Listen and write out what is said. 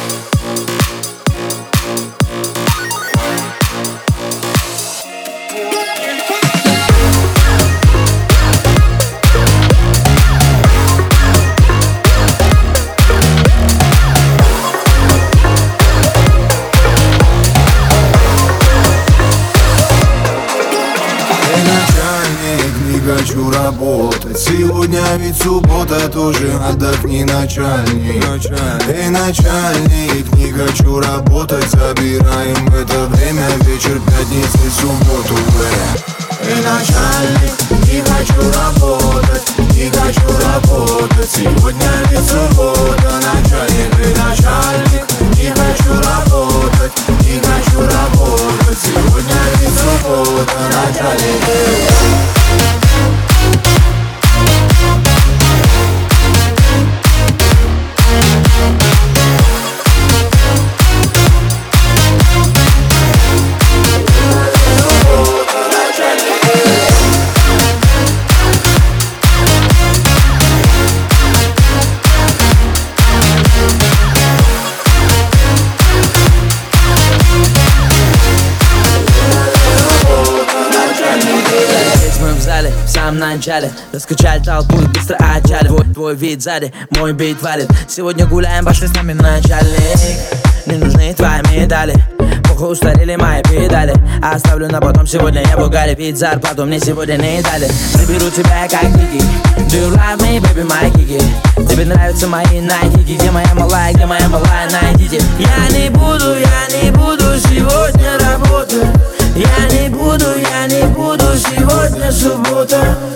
Thank you. Сегодня ведь суббота, тоже отдохни начальник. Эй, начальник, не хочу работать Забираем это время, вечер пятницы, субботу Эй, начальник, не хочу работать Не хочу работать. Сегодня ведь суббота, начальник Эй, начальник, не хочу работать Не хочу работать. Сегодня ведь суббота, начальник мы в зале, в самом начале. Раскачали толпу и быстро отчали. Твой, твой вид сзади, мой бит валит. Сегодня гуляем, пошли с нами начальник. Не нужны твои медали. Похуй устарели мои педали. Оставлю на потом, сегодня я бугали Ведь зарплату мне сегодня не дали. Заберу тебя как гиги Do you love me, baby, my гиги Тебе нравятся мои найдики. Где моя малая, где моя малая, найдите Я не буду, я сегодня